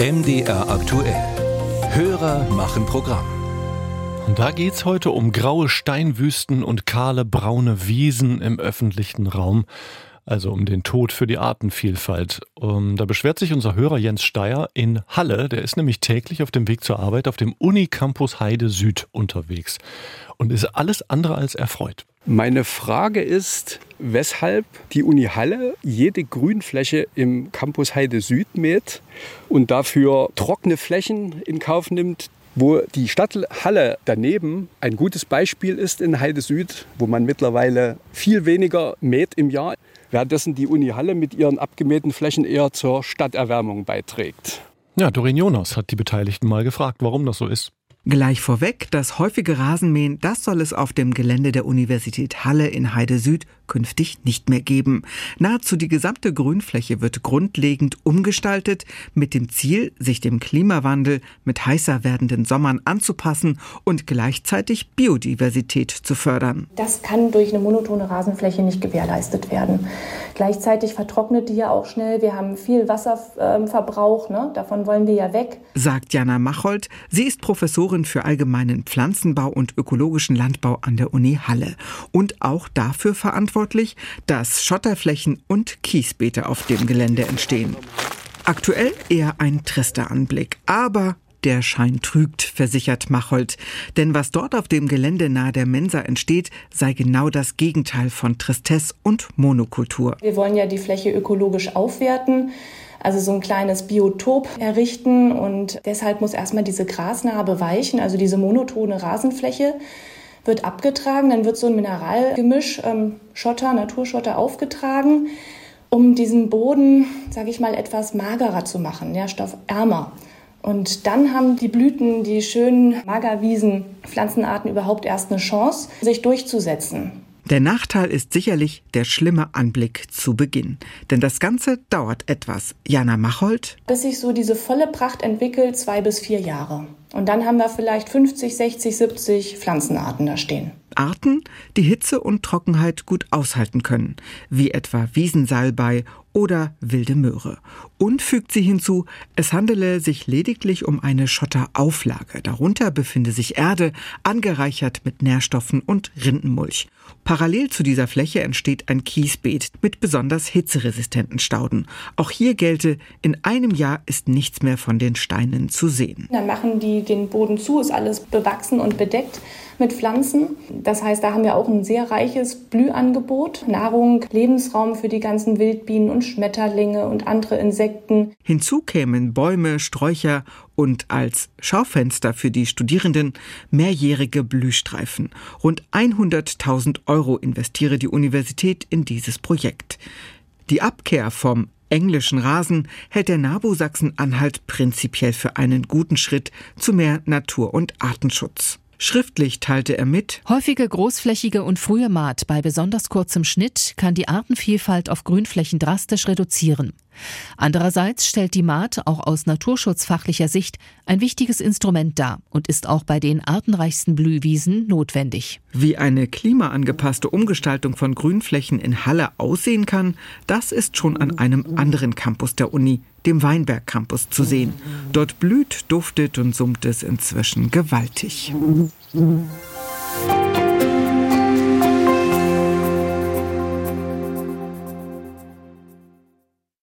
MDR aktuell. Hörer machen Programm. Und da geht's heute um graue Steinwüsten und kahle braune Wiesen im öffentlichen Raum. Also um den Tod für die Artenvielfalt. Um, da beschwert sich unser Hörer Jens Steyer in Halle. Der ist nämlich täglich auf dem Weg zur Arbeit auf dem Unicampus Heide Süd unterwegs und ist alles andere als erfreut. Meine Frage ist, weshalb die Uni Halle jede Grünfläche im Campus Heide Süd mäht und dafür trockene Flächen in Kauf nimmt, wo die Stadt Halle daneben ein gutes Beispiel ist in Heide Süd, wo man mittlerweile viel weniger mäht im Jahr, währenddessen die Uni Halle mit ihren abgemähten Flächen eher zur Stadterwärmung beiträgt. Ja, Doreen Jonas hat die Beteiligten mal gefragt, warum das so ist. Gleich vorweg, das häufige Rasenmähen, das soll es auf dem Gelände der Universität Halle in Heide Süd künftig nicht mehr geben. Nahezu die gesamte Grünfläche wird grundlegend umgestaltet, mit dem Ziel, sich dem Klimawandel mit heißer werdenden Sommern anzupassen und gleichzeitig Biodiversität zu fördern. Das kann durch eine monotone Rasenfläche nicht gewährleistet werden. Gleichzeitig vertrocknet die ja auch schnell. Wir haben viel Wasserverbrauch, ne? davon wollen wir ja weg. Sagt Jana Machold. Sie ist Professorin für allgemeinen Pflanzenbau und ökologischen Landbau an der Uni Halle und auch dafür verantwortlich, verantwortlich, dass Schotterflächen und Kiesbeete auf dem Gelände entstehen. Aktuell eher ein trister Anblick, aber der Schein trügt, versichert Machold. Denn was dort auf dem Gelände nahe der Mensa entsteht, sei genau das Gegenteil von Tristesse und Monokultur. Wir wollen ja die Fläche ökologisch aufwerten also so ein kleines Biotop errichten und deshalb muss erstmal diese Grasnarbe weichen, also diese monotone Rasenfläche wird abgetragen, dann wird so ein Mineralgemisch, ähm, Schotter, Naturschotter aufgetragen, um diesen Boden, sage ich mal, etwas magerer zu machen, nährstoffärmer. Und dann haben die Blüten, die schönen Magerwiesen, Pflanzenarten überhaupt erst eine Chance, sich durchzusetzen. Der Nachteil ist sicherlich der schlimme Anblick zu Beginn. Denn das Ganze dauert etwas. Jana Machold. Bis sich so diese volle Pracht entwickelt, zwei bis vier Jahre. Und dann haben wir vielleicht 50, 60, 70 Pflanzenarten da stehen. Arten, die Hitze und Trockenheit gut aushalten können, wie etwa Wiesensalbei oder wilde Möhre. Und fügt sie hinzu, es handele sich lediglich um eine Schotterauflage. Darunter befinde sich Erde, angereichert mit Nährstoffen und Rindenmulch. Parallel zu dieser Fläche entsteht ein Kiesbeet mit besonders hitzeresistenten Stauden. Auch hier gelte, in einem Jahr ist nichts mehr von den Steinen zu sehen. Dann machen die den Boden zu, ist alles bewachsen und bedeckt mit Pflanzen. Das heißt, da haben wir auch ein sehr reiches Blühangebot, Nahrung, Lebensraum für die ganzen Wildbienen und Schmetterlinge und andere Insekten. Hinzu kämen Bäume, Sträucher und als Schaufenster für die Studierenden mehrjährige Blühstreifen. Rund 100.000 Euro investiere die Universität in dieses Projekt. Die Abkehr vom englischen Rasen hält der NABU Sachsen-Anhalt prinzipiell für einen guten Schritt zu mehr Natur- und Artenschutz. Schriftlich teilte er mit, häufige großflächige und frühe Maat bei besonders kurzem Schnitt kann die Artenvielfalt auf Grünflächen drastisch reduzieren. Andererseits stellt die Maat auch aus naturschutzfachlicher Sicht ein wichtiges Instrument dar und ist auch bei den artenreichsten Blühwiesen notwendig. Wie eine klimaangepasste Umgestaltung von Grünflächen in Halle aussehen kann, das ist schon an einem anderen Campus der Uni, dem Weinberg Campus, zu sehen. Dort blüht, duftet und summt es inzwischen gewaltig.